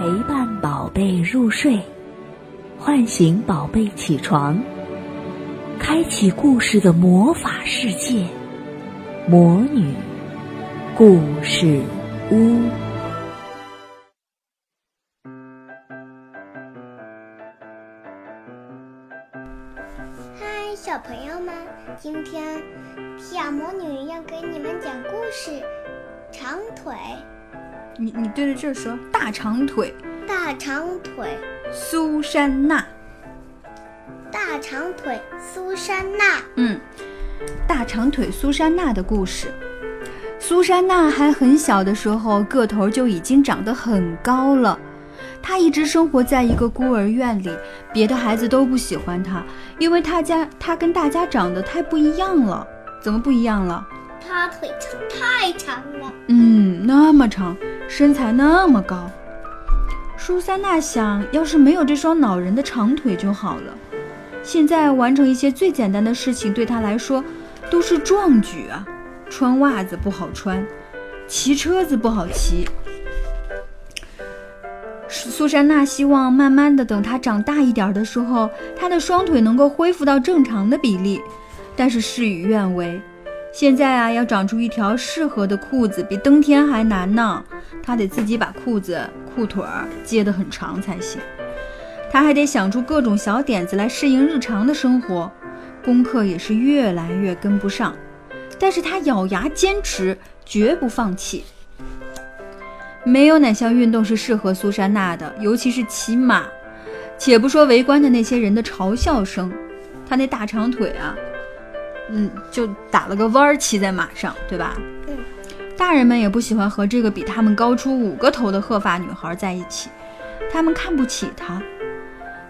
陪伴宝贝入睡，唤醒宝贝起床，开启故事的魔法世界——魔女故事屋。嗨，小朋友们，今天小魔女要给你们讲故事。长腿，你你对着这说，大长腿，大长腿，苏珊娜，大长腿，苏珊娜，嗯，大长腿苏珊娜的故事。苏珊娜还很小的时候，个头就已经长得很高了。她一直生活在一个孤儿院里，别的孩子都不喜欢她，因为她家她跟大家长得太不一样了。怎么不一样了？她腿长太长了，嗯，那么长，身材那么高。苏珊娜想要是没有这双恼人的长腿就好了。现在完成一些最简单的事情对她来说都是壮举啊！穿袜子不好穿，骑车子不好骑。苏珊娜希望慢慢的等她长大一点的时候，她的双腿能够恢复到正常的比例，但是事与愿违。现在啊，要长出一条适合的裤子比登天还难呢。他得自己把裤子裤腿儿接得很长才行。他还得想出各种小点子来适应日常的生活，功课也是越来越跟不上。但是他咬牙坚持，绝不放弃。没有哪项运动是适合苏珊娜的，尤其是骑马。且不说围观的那些人的嘲笑声，她那大长腿啊。嗯，就打了个弯儿骑在马上，对吧？嗯。大人们也不喜欢和这个比他们高出五个头的鹤发女孩在一起，他们看不起她。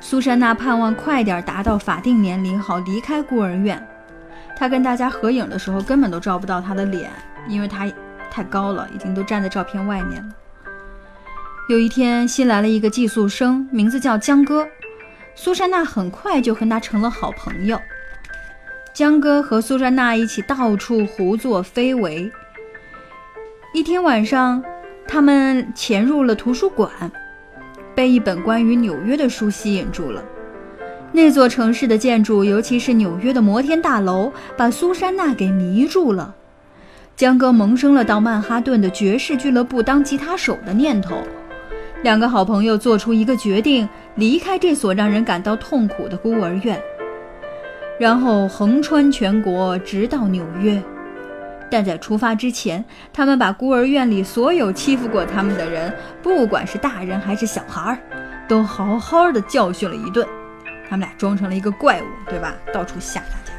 苏珊娜盼望快点达到法定年龄，好离开孤儿院。她跟大家合影的时候，根本都照不到她的脸，因为她太高了，已经都站在照片外面了。有一天，新来了一个寄宿生，名字叫江哥。苏珊娜很快就和他成了好朋友。江哥和苏珊娜一起到处胡作非为。一天晚上，他们潜入了图书馆，被一本关于纽约的书吸引住了。那座城市的建筑，尤其是纽约的摩天大楼，把苏珊娜给迷住了。江哥萌生了到曼哈顿的爵士俱乐部当吉他手的念头。两个好朋友做出一个决定，离开这所让人感到痛苦的孤儿院。然后横穿全国，直到纽约。但在出发之前，他们把孤儿院里所有欺负过他们的人，不管是大人还是小孩，都好好的教训了一顿。他们俩装成了一个怪物，对吧？到处吓大家。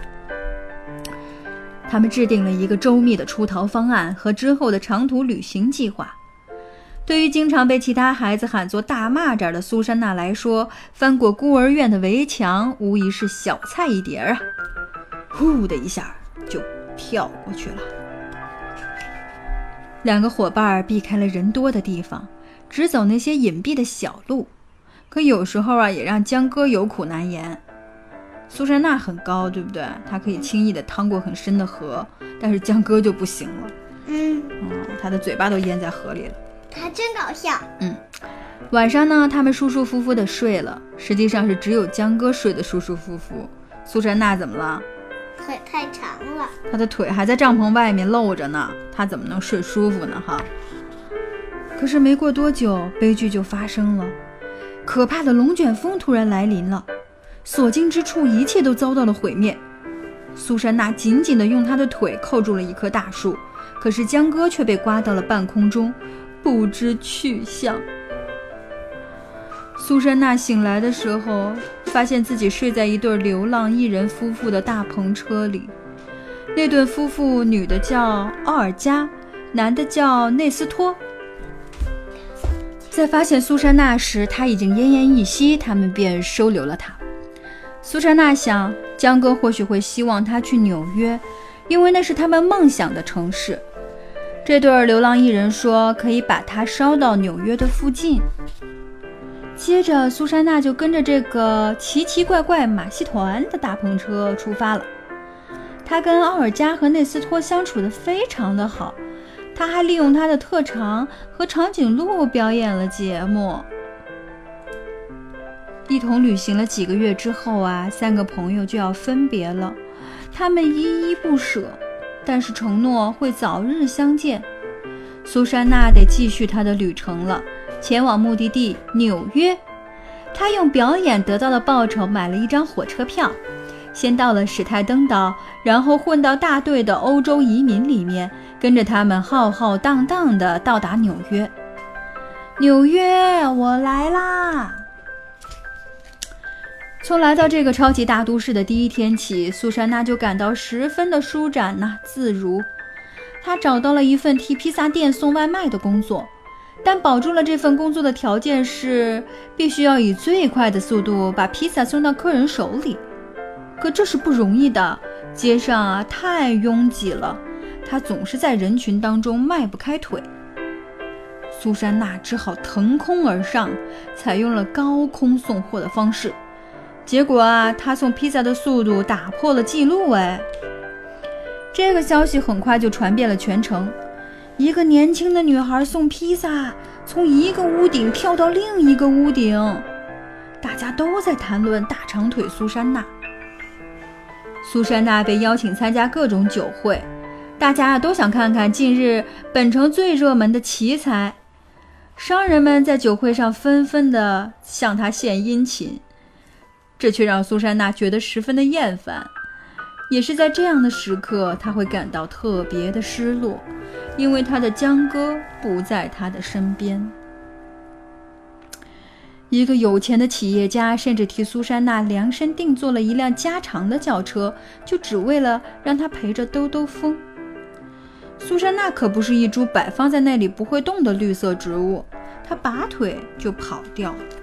他们制定了一个周密的出逃方案和之后的长途旅行计划。对于经常被其他孩子喊作“大蚂蚱”的苏珊娜来说，翻过孤儿院的围墙无疑是小菜一碟啊！呼的一下就跳过去了。两个伙伴避开了人多的地方，只走那些隐蔽的小路。可有时候啊，也让江哥有苦难言。苏珊娜很高，对不对？她可以轻易地趟过很深的河，但是江哥就不行了。嗯，嗯，他的嘴巴都淹在河里了。他真搞笑。嗯，晚上呢，他们舒舒服服的睡了。实际上是只有江哥睡得舒舒服服。苏珊娜怎么了？腿太长了。他的腿还在帐篷外面露着呢，他怎么能睡舒服呢？哈。可是没过多久，悲剧就发生了。可怕的龙卷风突然来临了，所经之处一切都遭到了毁灭。苏珊娜紧紧地用她的腿扣住了一棵大树，可是江哥却被刮到了半空中。不知去向。苏珊娜醒来的时候，发现自己睡在一对流浪艺人夫妇的大篷车里。那对夫妇，女的叫奥尔加，男的叫内斯托。在发现苏珊娜时，他已经奄奄一息，他们便收留了她。苏珊娜想，江哥或许会希望她去纽约，因为那是他们梦想的城市。这对流浪艺人说：“可以把它捎到纽约的附近。”接着，苏珊娜就跟着这个奇奇怪怪马戏团的大篷车出发了。她跟奥尔加和内斯托相处的非常的好，她还利用她的特长和长颈鹿表演了节目。一同旅行了几个月之后啊，三个朋友就要分别了。他们依依不舍，但是承诺会早日相见。苏珊娜得继续她的旅程了，前往目的地纽约。她用表演得到的报酬买了一张火车票，先到了史泰登岛，然后混到大队的欧洲移民里面，跟着他们浩浩荡荡地到达纽约。纽约，我来啦！从来到这个超级大都市的第一天起，苏珊娜就感到十分的舒展呐，自如。她找到了一份替披萨店送外卖的工作，但保住了这份工作的条件是必须要以最快的速度把披萨送到客人手里。可这是不容易的，街上啊太拥挤了，她总是在人群当中迈不开腿。苏珊娜只好腾空而上，采用了高空送货的方式。结果啊，他送披萨的速度打破了记录。哎，这个消息很快就传遍了全城。一个年轻的女孩送披萨，从一个屋顶跳到另一个屋顶，大家都在谈论大长腿苏珊娜。苏珊娜被邀请参加各种酒会，大家都想看看近日本城最热门的奇才。商人们在酒会上纷纷地向她献殷勤。这却让苏珊娜觉得十分的厌烦，也是在这样的时刻，她会感到特别的失落，因为她的江哥不在她的身边。一个有钱的企业家甚至替苏珊娜量身定做了一辆加长的轿车，就只为了让她陪着兜兜风。苏珊娜可不是一株摆放在那里不会动的绿色植物，她拔腿就跑掉了。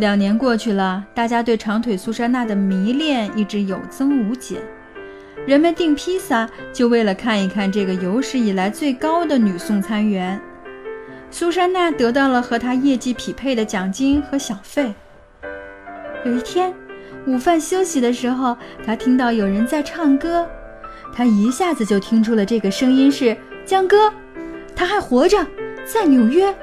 两年过去了，大家对长腿苏珊娜的迷恋一直有增无减。人们订披萨就为了看一看这个有史以来最高的女送餐员。苏珊娜得到了和她业绩匹配的奖金和小费。有一天，午饭休息的时候，她听到有人在唱歌，她一下子就听出了这个声音是江哥，他还活着，在纽约。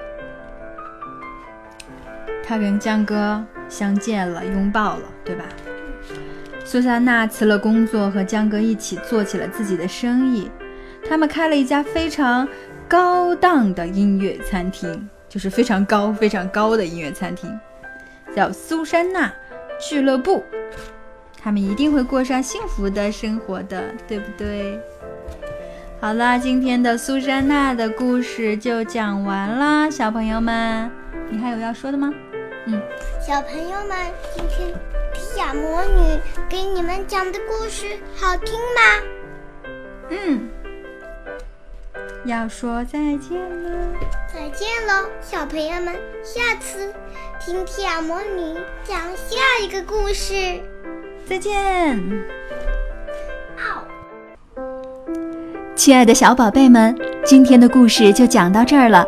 他跟江哥相见了，拥抱了，对吧？苏珊娜辞了工作，和江哥一起做起了自己的生意。他们开了一家非常高档的音乐餐厅，就是非常高、非常高的音乐餐厅，叫苏珊娜俱乐部。他们一定会过上幸福的生活的，对不对？好啦，今天的苏珊娜的故事就讲完啦，小朋友们，你还有要说的吗？嗯，小朋友们，今天蒂亚魔女给你们讲的故事好听吗？嗯，要说再见了，再见喽，小朋友们，下次听蒂亚魔女讲下一个故事，再见。哦亲爱的小宝贝们，今天的故事就讲到这儿了。